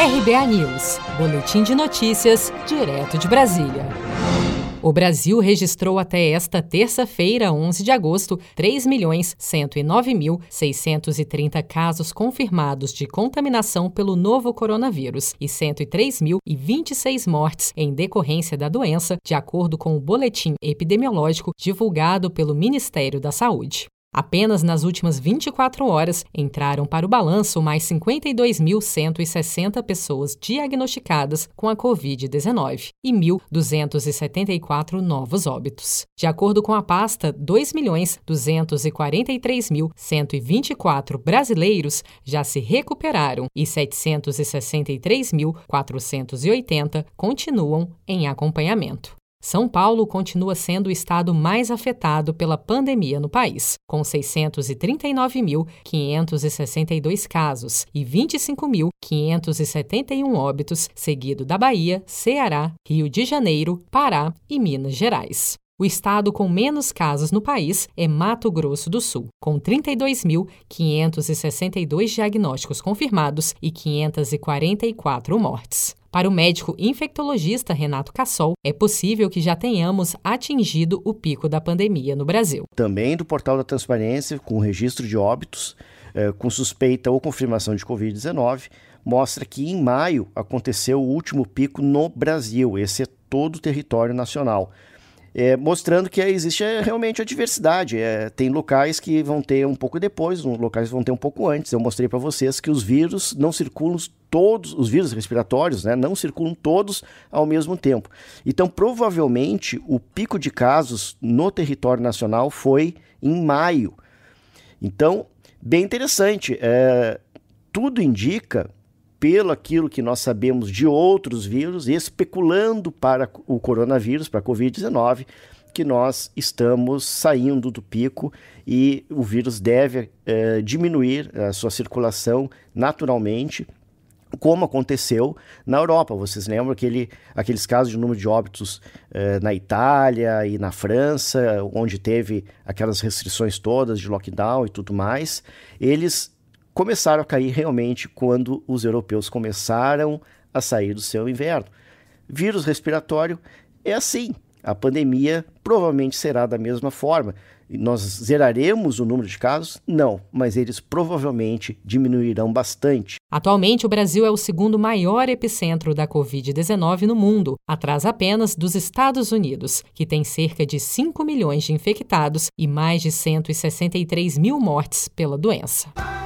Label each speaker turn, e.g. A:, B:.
A: RBA News, Boletim de Notícias, direto de Brasília. O Brasil registrou até esta terça-feira, 11 de agosto, 3.109.630 casos confirmados de contaminação pelo novo coronavírus e 103.026 mortes em decorrência da doença, de acordo com o boletim epidemiológico divulgado pelo Ministério da Saúde. Apenas nas últimas 24 horas entraram para o balanço mais 52.160 pessoas diagnosticadas com a Covid-19 e 1.274 novos óbitos. De acordo com a pasta, 2.243.124 brasileiros já se recuperaram e 763.480 continuam em acompanhamento. São Paulo continua sendo o estado mais afetado pela pandemia no país, com 639.562 casos e 25.571 óbitos, seguido da Bahia, Ceará, Rio de Janeiro, Pará e Minas Gerais. O estado com menos casos no país é Mato Grosso do Sul, com 32.562 diagnósticos confirmados e 544 mortes. Para o médico infectologista Renato Cassol, é possível que já tenhamos atingido o pico da pandemia no Brasil.
B: Também do portal da Transparência, com registro de óbitos, eh, com suspeita ou confirmação de Covid-19, mostra que em maio aconteceu o último pico no Brasil. Esse é todo o território nacional é, mostrando que existe é, realmente a diversidade. É, tem locais que vão ter um pouco depois, locais vão ter um pouco antes. Eu mostrei para vocês que os vírus não circulam todos, os vírus respiratórios, né, não circulam todos ao mesmo tempo. Então, provavelmente, o pico de casos no território nacional foi em maio. Então, bem interessante. É, tudo indica pelo aquilo que nós sabemos de outros vírus, especulando para o coronavírus, para a Covid-19, que nós estamos saindo do pico e o vírus deve é, diminuir a sua circulação naturalmente, como aconteceu na Europa. Vocês lembram aquele, aqueles casos de número de óbitos eh, na Itália e na França, onde teve aquelas restrições todas de lockdown e tudo mais? Eles começaram a cair realmente quando os europeus começaram a sair do seu inverno. Vírus respiratório é assim. A pandemia provavelmente será da mesma forma. Nós zeraremos o número de casos? Não, mas eles provavelmente diminuirão bastante.
A: Atualmente, o Brasil é o segundo maior epicentro da Covid-19 no mundo, atrás apenas dos Estados Unidos, que tem cerca de 5 milhões de infectados e mais de 163 mil mortes pela doença.